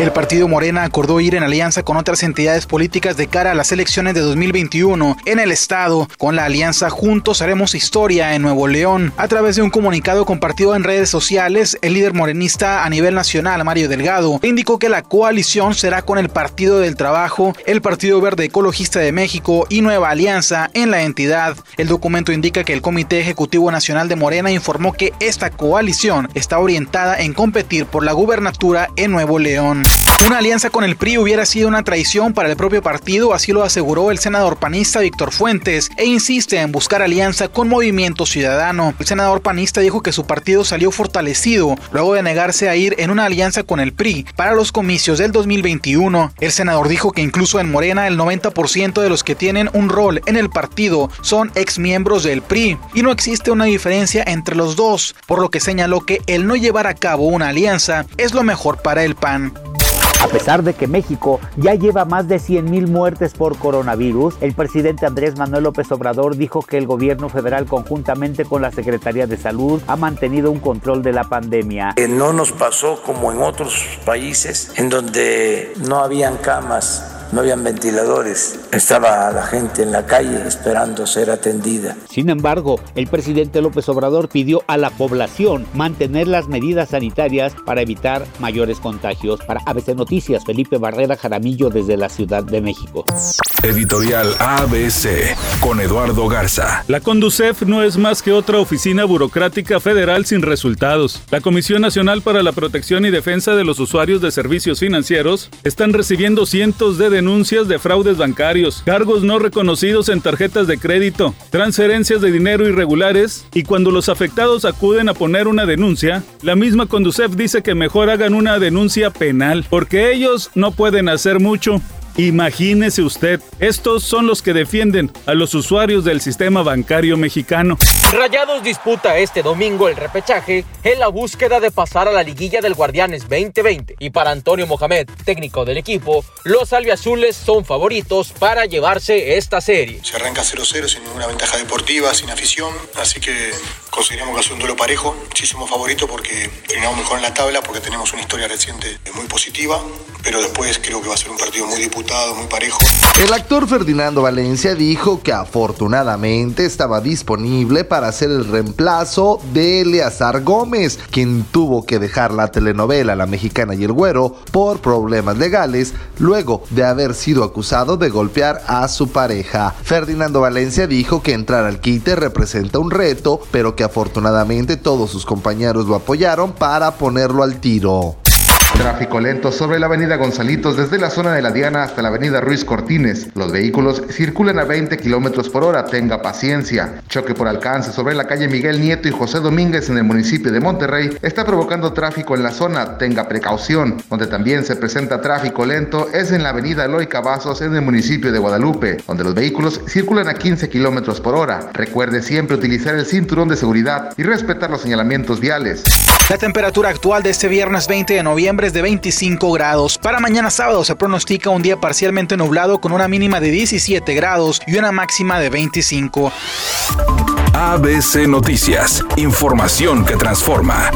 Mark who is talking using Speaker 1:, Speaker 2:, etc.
Speaker 1: El partido Morena acordó ir en alianza con otras entidades políticas de cara a las elecciones de 2021 en el estado. Con la alianza Juntos Haremos Historia en Nuevo León. A través de un comunicado compartido en redes sociales, el líder morenista a nivel nacional, Mario Delgado, indicó que la coalición será con el Partido del Trabajo, el Partido Verde Ecologista de México y Nueva Alianza en la entidad. El documento indica que el Comité Ejecutivo Nacional de Morena informó que esta coalición está orientada en competir por la gubernatura en Nuevo León. Una alianza con el PRI hubiera sido una traición para el propio partido, así lo aseguró el senador panista Víctor Fuentes, e insiste en buscar alianza con Movimiento Ciudadano. El senador panista dijo que su partido salió fortalecido luego de negarse a ir en una alianza con el PRI para los comicios del 2021. El senador dijo que incluso en Morena el 90% de los que tienen un rol en el partido son exmiembros del PRI y no existe una diferencia entre los dos, por lo que señaló que el no llevar a cabo una alianza es lo mejor para el PAN.
Speaker 2: A pesar de que México ya lleva más de 100.000 muertes por coronavirus, el presidente Andrés Manuel López Obrador dijo que el gobierno federal conjuntamente con la Secretaría de Salud ha mantenido un control de la pandemia.
Speaker 3: no nos pasó como en otros países en donde no habían camas no habían ventiladores, estaba la gente en la calle esperando ser atendida.
Speaker 2: Sin embargo, el presidente López Obrador pidió a la población mantener las medidas sanitarias para evitar mayores contagios. Para ABC Noticias, Felipe Barrera Jaramillo desde la Ciudad de México.
Speaker 4: Editorial ABC con Eduardo Garza.
Speaker 5: La Conducef no es más que otra oficina burocrática federal sin resultados. La Comisión Nacional para la Protección y Defensa de los Usuarios de Servicios Financieros están recibiendo cientos de denuncias de fraudes bancarios, cargos no reconocidos en tarjetas de crédito, transferencias de dinero irregulares y cuando los afectados acuden a poner una denuncia, la misma Conducef dice que mejor hagan una denuncia penal, porque ellos no pueden hacer mucho. Imagínese usted, estos son los que defienden a los usuarios del sistema bancario mexicano.
Speaker 6: Rayados disputa este domingo el repechaje en la búsqueda de pasar a la liguilla del Guardianes 2020. Y para Antonio Mohamed, técnico del equipo, los albiazules son favoritos para llevarse esta serie.
Speaker 7: Se arranca 0-0 sin ninguna ventaja deportiva, sin afición, así que consideramos que es un duelo parejo. Sí somos favoritos porque terminamos mejor en la tabla, porque tenemos una historia reciente muy positiva, pero después creo que va a ser un partido muy disputado muy parejo.
Speaker 8: El actor Ferdinando Valencia dijo que afortunadamente estaba disponible para hacer el reemplazo de Eleazar Gómez, quien tuvo que dejar la telenovela La Mexicana y el Güero por problemas legales luego de haber sido acusado de golpear a su pareja. Ferdinando Valencia dijo que entrar al quite representa un reto, pero que afortunadamente todos sus compañeros lo apoyaron para ponerlo al tiro.
Speaker 9: Tráfico lento sobre la avenida Gonzalitos desde la zona de la Diana hasta la avenida Ruiz Cortines. Los vehículos circulan a 20 kilómetros por hora, tenga paciencia. Choque por alcance sobre la calle Miguel Nieto y José Domínguez en el municipio de Monterrey está provocando tráfico en la zona, tenga precaución. Donde también se presenta tráfico lento es en la avenida Eloy Cavazos en el municipio de Guadalupe, donde los vehículos circulan a 15 kilómetros por hora. Recuerde siempre utilizar el cinturón de seguridad y respetar los señalamientos viales.
Speaker 1: La temperatura actual de este viernes 20 de noviembre de 25 grados. Para mañana sábado se pronostica un día parcialmente nublado con una mínima de 17 grados y una máxima de 25.
Speaker 4: ABC Noticias, información que transforma.